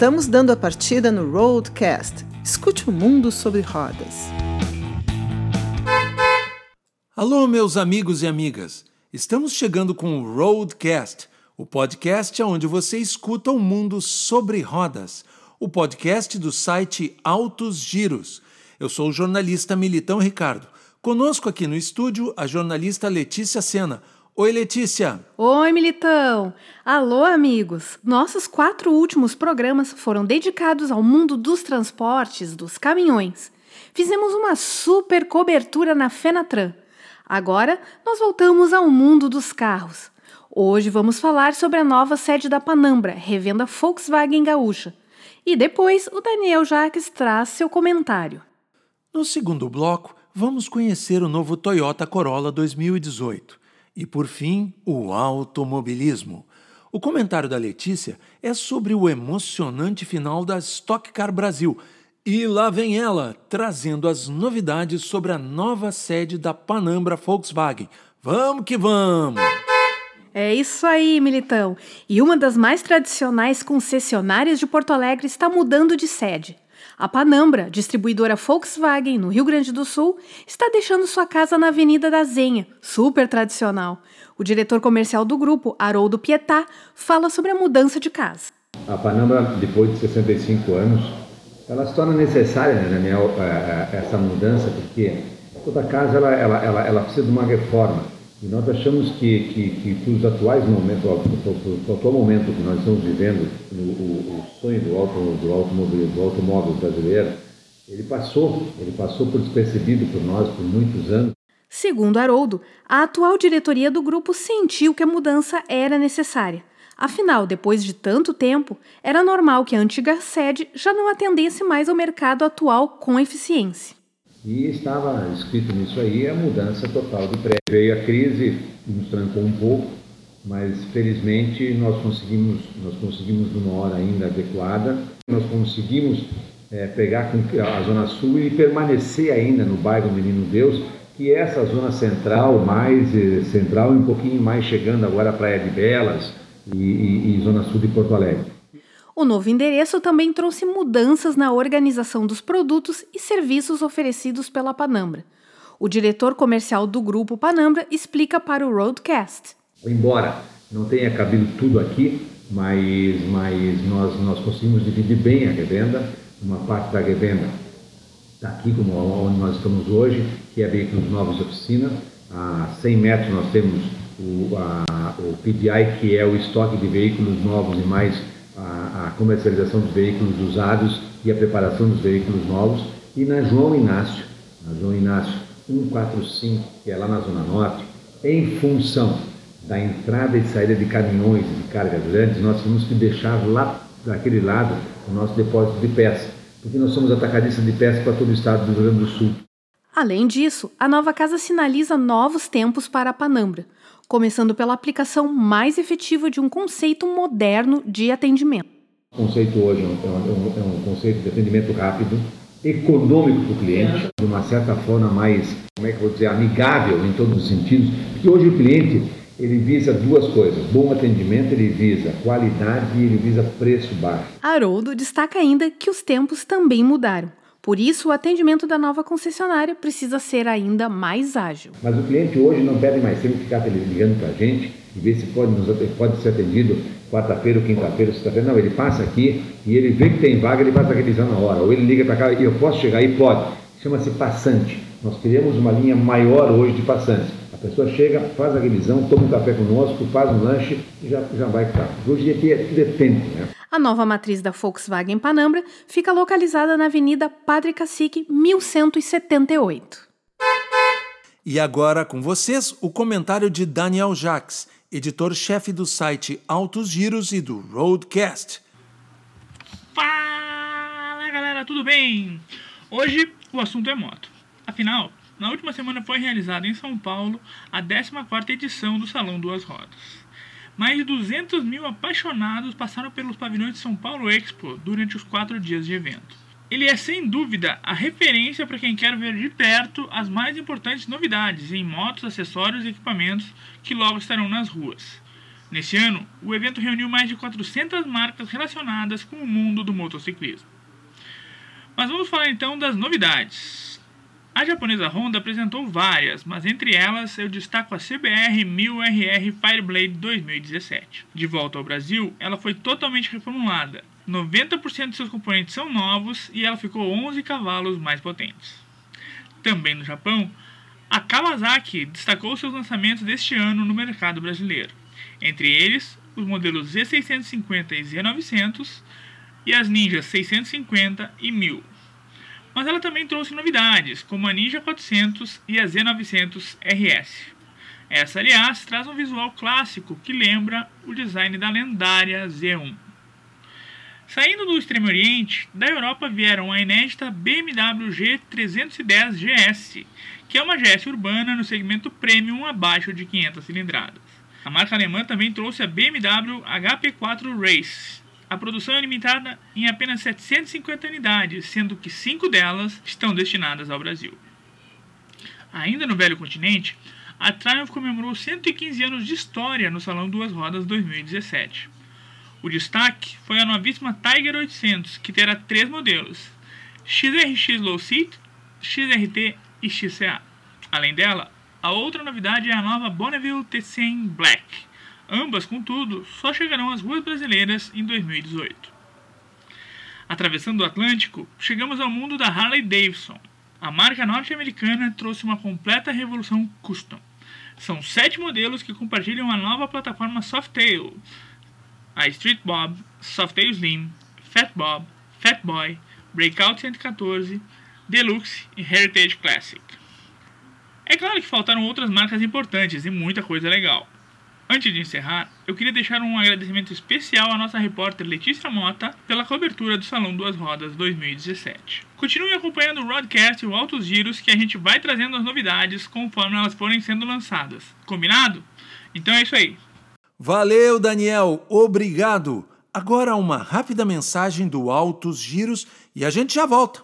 Estamos dando a partida no Roadcast. Escute o mundo sobre rodas. Alô, meus amigos e amigas. Estamos chegando com o Roadcast, o podcast onde você escuta o mundo sobre rodas, o podcast do site Altos Giros. Eu sou o jornalista Militão Ricardo. Conosco aqui no estúdio a jornalista Letícia Sena. Oi, Letícia. Oi, Militão. Alô, amigos. Nossos quatro últimos programas foram dedicados ao mundo dos transportes, dos caminhões. Fizemos uma super cobertura na Fenatran. Agora nós voltamos ao mundo dos carros. Hoje vamos falar sobre a nova sede da Panambra, revenda Volkswagen Gaúcha. E depois o Daniel Jacques traz seu comentário. No segundo bloco, vamos conhecer o novo Toyota Corolla 2018. E por fim, o automobilismo. O comentário da Letícia é sobre o emocionante final da Stock Car Brasil. E lá vem ela, trazendo as novidades sobre a nova sede da Panambra Volkswagen. Vamos que vamos! É isso aí, Militão. E uma das mais tradicionais concessionárias de Porto Alegre está mudando de sede. A Panambra, distribuidora Volkswagen no Rio Grande do Sul, está deixando sua casa na Avenida da Zenha, super tradicional. O diretor comercial do grupo, Haroldo Pietá, fala sobre a mudança de casa. A Panambra, depois de 65 anos, ela se torna necessária, né, Daniel, é, é, essa mudança, porque toda casa ela, ela, ela, ela precisa de uma reforma. E nós achamos que, que, que para os atuais momentos, para o atual momento que nós estamos vivendo, o, o, sonho do, auto, do, automóvel, do automóvel brasileiro, ele passou, ele passou por despercebido por nós por muitos anos. Segundo Haroldo, a atual diretoria do grupo sentiu que a mudança era necessária. Afinal, depois de tanto tempo, era normal que a antiga sede já não atendesse mais ao mercado atual com eficiência. E estava escrito nisso aí a mudança total de prédio. Veio a crise, nos trancou um pouco, mas felizmente nós conseguimos, nós conseguimos numa hora ainda adequada, nós conseguimos é, pegar a Zona Sul e permanecer ainda no bairro Menino Deus, que é essa zona central, mais eh, central e um pouquinho mais chegando agora à Praia de Belas e, e, e Zona Sul de Porto Alegre. O novo endereço também trouxe mudanças na organização dos produtos e serviços oferecidos pela Panambra. O diretor comercial do grupo Panambra explica para o Roadcast. Embora não tenha cabido tudo aqui, mas, mas nós, nós conseguimos dividir bem a revenda. Uma parte da revenda está aqui, como onde nós estamos hoje, que é veículos novos de oficina. A 100 metros nós temos o, a, o PDI, que é o estoque de veículos novos e mais a, a comercialização dos veículos usados e a preparação dos veículos novos. E na João Inácio, na João Inácio 145, que é lá na Zona Norte, em função da entrada e saída de caminhões de carga grandes, nós temos que deixar lá daquele lado o nosso depósito de peças, porque nós somos atacadistas de peças para todo o estado do Rio Grande do Sul. Além disso, a nova casa sinaliza novos tempos para a Panambra, começando pela aplicação mais efetiva de um conceito moderno de atendimento. O conceito hoje é um, é um, é um conceito de atendimento rápido, econômico para o cliente, de uma certa forma mais, como é que eu vou dizer, amigável em todos os sentidos, porque hoje o cliente ele visa duas coisas: bom atendimento, ele visa qualidade e ele visa preço baixo. Haroldo destaca ainda que os tempos também mudaram. Por isso, o atendimento da nova concessionária precisa ser ainda mais ágil. Mas o cliente hoje não pede mais tempo ficar ligando para a gente e ver se pode, nos, pode ser atendido quarta-feira quinta-feira, sexta-feira. Não, ele passa aqui e ele vê que tem vaga, ele faz a revisão na hora. Ou ele liga para cá e eu posso chegar aí? Pode. Chama-se passante. Nós criamos uma linha maior hoje de passantes. A pessoa chega, faz a revisão, toma um café conosco, faz um lanche e já, já vai ficar. Hoje é, tudo é tempo, né? A nova matriz da Volkswagen Panambra fica localizada na Avenida Padre Cacique, 1178. E agora com vocês o comentário de Daniel Jacques, editor-chefe do site Altos Giros e do Roadcast. Fala galera, tudo bem? Hoje o assunto é moto. Afinal, na última semana foi realizada em São Paulo a 14ª edição do Salão Duas Rodas. Mais de 200 mil apaixonados passaram pelos pavilhões de São Paulo Expo durante os quatro dias de evento. Ele é sem dúvida a referência para quem quer ver de perto as mais importantes novidades em motos, acessórios e equipamentos que logo estarão nas ruas. Neste ano, o evento reuniu mais de 400 marcas relacionadas com o mundo do motociclismo. Mas vamos falar então das novidades. A japonesa Honda apresentou várias, mas entre elas eu destaco a CBR 1000RR Fireblade 2017. De volta ao Brasil, ela foi totalmente reformulada. 90% de seus componentes são novos e ela ficou 11 cavalos mais potentes. Também no Japão, a Kawasaki destacou seus lançamentos deste ano no mercado brasileiro. Entre eles, os modelos Z650 e Z900 e as Ninja 650 e 1000. Mas ela também trouxe novidades, como a Ninja 400 e a Z900 RS. Essa, aliás, traz um visual clássico que lembra o design da lendária Z1. Saindo do Extremo Oriente, da Europa vieram a inédita BMW G310 GS, que é uma GS urbana no segmento premium abaixo de 500 cilindradas. A marca alemã também trouxe a BMW HP4 Race. A produção é limitada em apenas 750 unidades, sendo que 5 delas estão destinadas ao Brasil. Ainda no velho continente, a Triumph comemorou 115 anos de história no Salão Duas Rodas 2017. O destaque foi a novíssima Tiger 800, que terá três modelos: XRX Low Seat, XRT e XCA. Além dela, a outra novidade é a nova Bonneville T100 Black. Ambas, contudo, só chegarão às ruas brasileiras em 2018. Atravessando o Atlântico, chegamos ao mundo da Harley Davidson. A marca norte-americana trouxe uma completa revolução custom. São sete modelos que compartilham a nova plataforma Softail, a Street Bob, Softail Slim, Fat Bob, Fat Boy, Breakout 114, Deluxe e Heritage Classic. É claro que faltaram outras marcas importantes e muita coisa legal. Antes de encerrar, eu queria deixar um agradecimento especial à nossa repórter Letícia Mota pela cobertura do Salão Duas Rodas 2017. Continue acompanhando o Rodcast e o Altos Giros que a gente vai trazendo as novidades conforme elas forem sendo lançadas. Combinado? Então é isso aí. Valeu, Daniel. Obrigado. Agora uma rápida mensagem do Altos Giros e a gente já volta.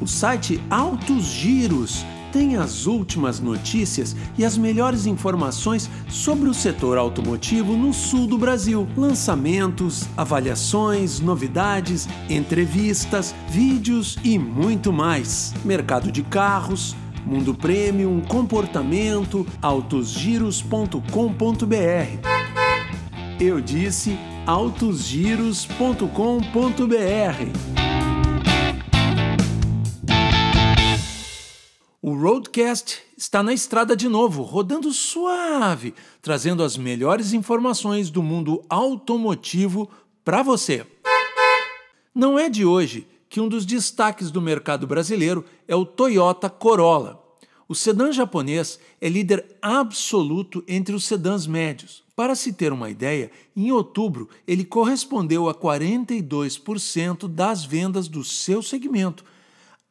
O site Altos Giros tem as últimas notícias e as melhores informações sobre o setor automotivo no sul do Brasil. Lançamentos, avaliações, novidades, entrevistas, vídeos e muito mais. Mercado de carros, mundo premium, comportamento, autosgiros.com.br. Eu disse autosgiros.com.br. O Roadcast está na estrada de novo, rodando suave, trazendo as melhores informações do mundo automotivo para você. Não é de hoje que um dos destaques do mercado brasileiro é o Toyota Corolla. O sedã japonês é líder absoluto entre os sedãs médios. Para se ter uma ideia, em outubro ele correspondeu a 42% das vendas do seu segmento.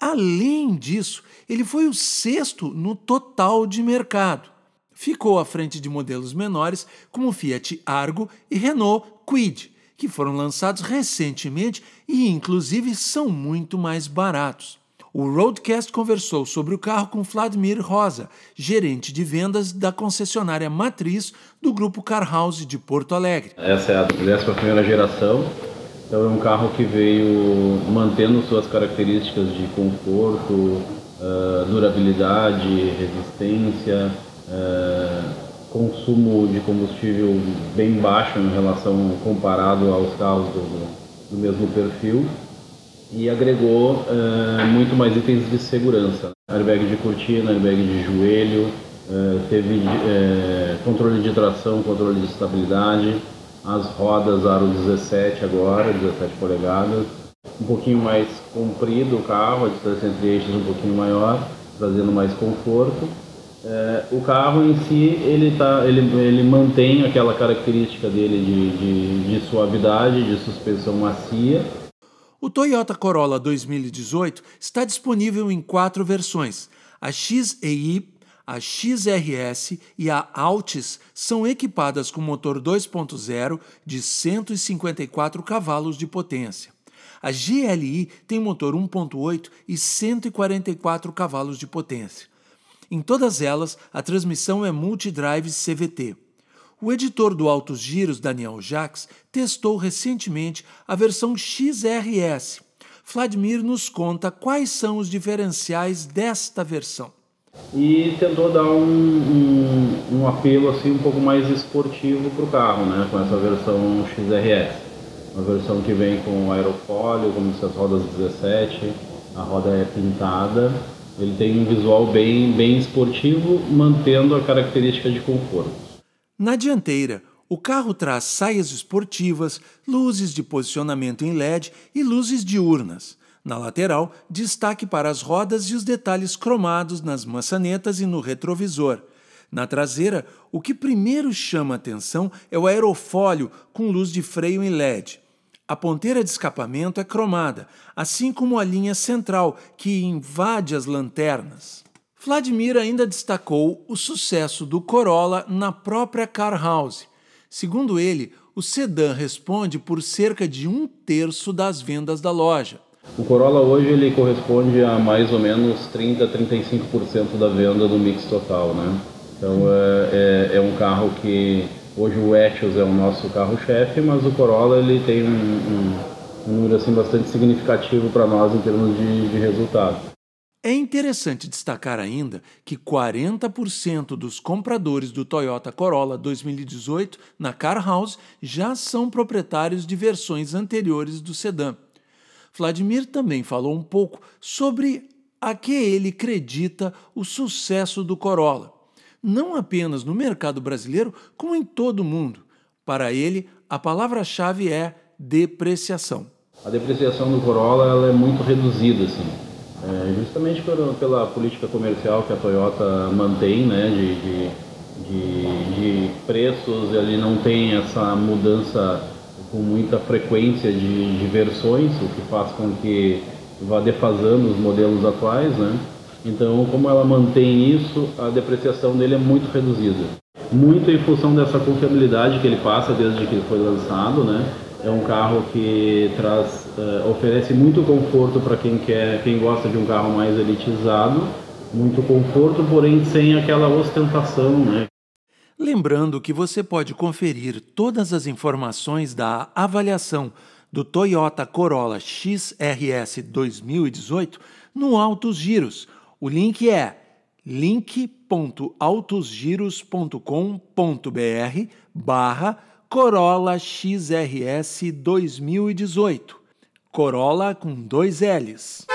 Além disso, ele foi o sexto no total de mercado. Ficou à frente de modelos menores como Fiat Argo e Renault Kwid, que foram lançados recentemente e, inclusive, são muito mais baratos. O Roadcast conversou sobre o carro com Vladimir Rosa, gerente de vendas da concessionária matriz do grupo Car House de Porto Alegre. Essa é a 11 geração, então é um carro que veio mantendo suas características de conforto, uh, durabilidade, resistência, uh, consumo de combustível bem baixo em relação comparado aos carros do, do mesmo perfil e agregou uh, muito mais itens de segurança. Airbag de cortina, airbag de joelho, teve controle de tração, controle de estabilidade, as rodas aro 17 agora, 17 polegadas, um pouquinho mais comprido o carro, a distância entre eixos um pouquinho maior, trazendo mais conforto. É, o carro em si ele, tá, ele, ele mantém aquela característica dele de, de, de suavidade, de suspensão macia. O Toyota Corolla 2018 está disponível em quatro versões: a XEI, a XRS e a Altis são equipadas com motor 2.0 de 154 cavalos de potência. A GLI tem motor 1.8 e 144 cavalos de potência. Em todas elas, a transmissão é multidrive CVT. O editor do Altos Giros, Daniel Jacques, testou recentemente a versão XRS. Vladimir nos conta quais são os diferenciais desta versão. E tentou dar um, um, um apelo assim um pouco mais esportivo para o carro, né, com essa versão XRS. Uma versão que vem com aerofólio, como se as rodas 17, a roda é pintada. Ele tem um visual bem, bem esportivo, mantendo a característica de conforto. Na dianteira, o carro traz saias esportivas, luzes de posicionamento em LED e luzes diurnas. Na lateral, destaque para as rodas e os detalhes cromados nas maçanetas e no retrovisor. Na traseira, o que primeiro chama atenção é o aerofólio com luz de freio em LED. A ponteira de escapamento é cromada, assim como a linha central, que invade as lanternas. Vladimir ainda destacou o sucesso do Corolla na própria Car House. Segundo ele, o sedã responde por cerca de um terço das vendas da loja. O Corolla hoje ele corresponde a mais ou menos 30 a 35% da venda do mix total, né? Então é, é, é, um carro que hoje o Etios é o nosso carro-chefe, mas o Corolla ele tem um, um, um número assim bastante significativo para nós em termos de, de resultado. É interessante destacar ainda que 40% dos compradores do Toyota Corolla 2018 na Car House já são proprietários de versões anteriores do sedã. Vladimir também falou um pouco sobre a que ele acredita o sucesso do Corolla, não apenas no mercado brasileiro, como em todo o mundo. Para ele, a palavra-chave é depreciação. A depreciação do Corolla ela é muito reduzida, assim. É, justamente pela, pela, política comercial que a Toyota mantém, né, de, de, de, de preços, ele não tem essa mudança com muita frequência de, de, versões, o que faz com que vá defasando os modelos atuais, né? Então, como ela mantém isso, a depreciação dele é muito reduzida. Muito em função dessa confiabilidade que ele passa desde que ele foi lançado, né? É um carro que traz, uh, oferece muito conforto para quem quer, quem gosta de um carro mais elitizado, muito conforto, porém sem aquela ostentação, né? Lembrando que você pode conferir todas as informações da avaliação do Toyota Corolla XRS 2018 no Altos Giros. O link é link.autosgiros.com.br barra Corolla XRS 2018. Corolla com dois L's.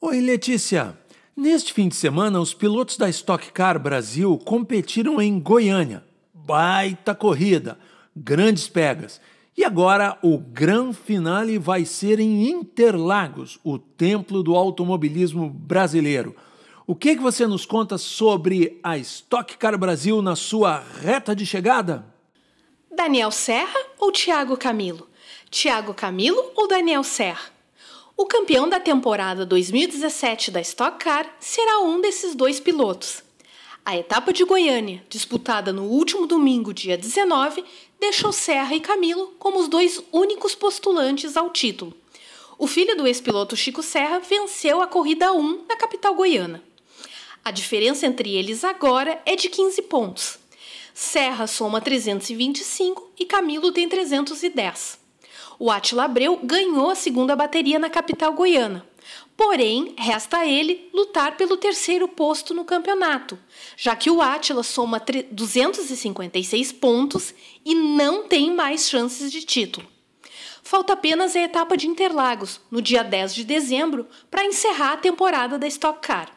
Oi, Letícia. Neste fim de semana, os pilotos da Stock Car Brasil competiram em Goiânia. Baita corrida, grandes pegas. E agora o gran finale vai ser em Interlagos, o templo do automobilismo brasileiro. O que, que você nos conta sobre a Stock Car Brasil na sua reta de chegada? Daniel Serra ou Thiago Camilo? Thiago Camilo ou Daniel Serra? O campeão da temporada 2017 da Stock Car será um desses dois pilotos. A etapa de Goiânia, disputada no último domingo, dia 19, deixou Serra e Camilo como os dois únicos postulantes ao título. O filho do ex-piloto Chico Serra venceu a corrida 1 na capital goiana. A diferença entre eles agora é de 15 pontos. Serra soma 325 e Camilo tem 310. O Atila Abreu ganhou a segunda bateria na capital goiana. Porém, resta a ele lutar pelo terceiro posto no campeonato, já que o Atila soma 256 pontos e não tem mais chances de título. Falta apenas a etapa de Interlagos, no dia 10 de dezembro, para encerrar a temporada da Stock Car.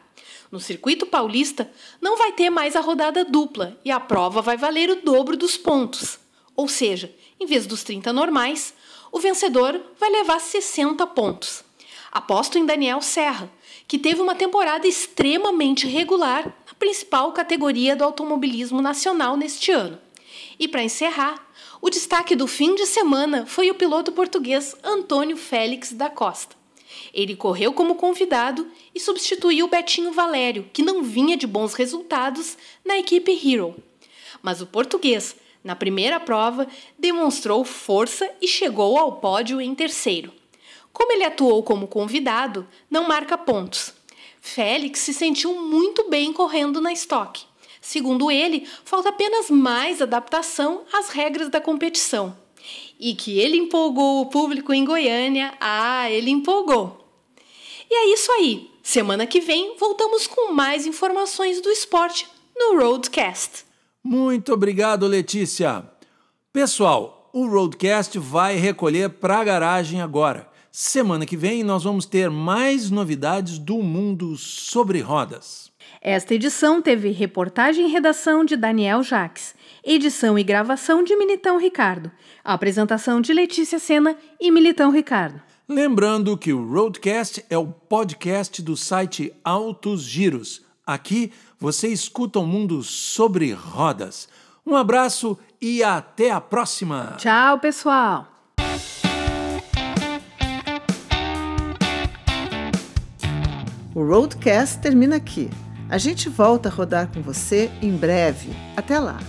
No circuito paulista, não vai ter mais a rodada dupla e a prova vai valer o dobro dos pontos. Ou seja, em vez dos 30 normais, o vencedor vai levar 60 pontos. Aposto em Daniel Serra, que teve uma temporada extremamente regular na principal categoria do automobilismo nacional neste ano. E para encerrar, o destaque do fim de semana foi o piloto português Antônio Félix da Costa. Ele correu como convidado e substituiu Betinho Valério, que não vinha de bons resultados na equipe Hero. Mas o português, na primeira prova, demonstrou força e chegou ao pódio em terceiro. Como ele atuou como convidado, não marca pontos. Félix se sentiu muito bem correndo na estoque. Segundo ele, falta apenas mais adaptação às regras da competição. E que ele empolgou o público em Goiânia, ah, ele empolgou. E é isso aí. Semana que vem voltamos com mais informações do esporte no Roadcast. Muito obrigado, Letícia. Pessoal, o Roadcast vai recolher para a garagem agora. Semana que vem nós vamos ter mais novidades do mundo sobre rodas. Esta edição teve reportagem e redação de Daniel Jaques, edição e gravação de Militão Ricardo, apresentação de Letícia Sena e Militão Ricardo. Lembrando que o Roadcast é o podcast do site Altos Giros. Aqui você escuta o um mundo sobre rodas. Um abraço e até a próxima! Tchau, pessoal! O Roadcast termina aqui. A gente volta a rodar com você em breve. Até lá!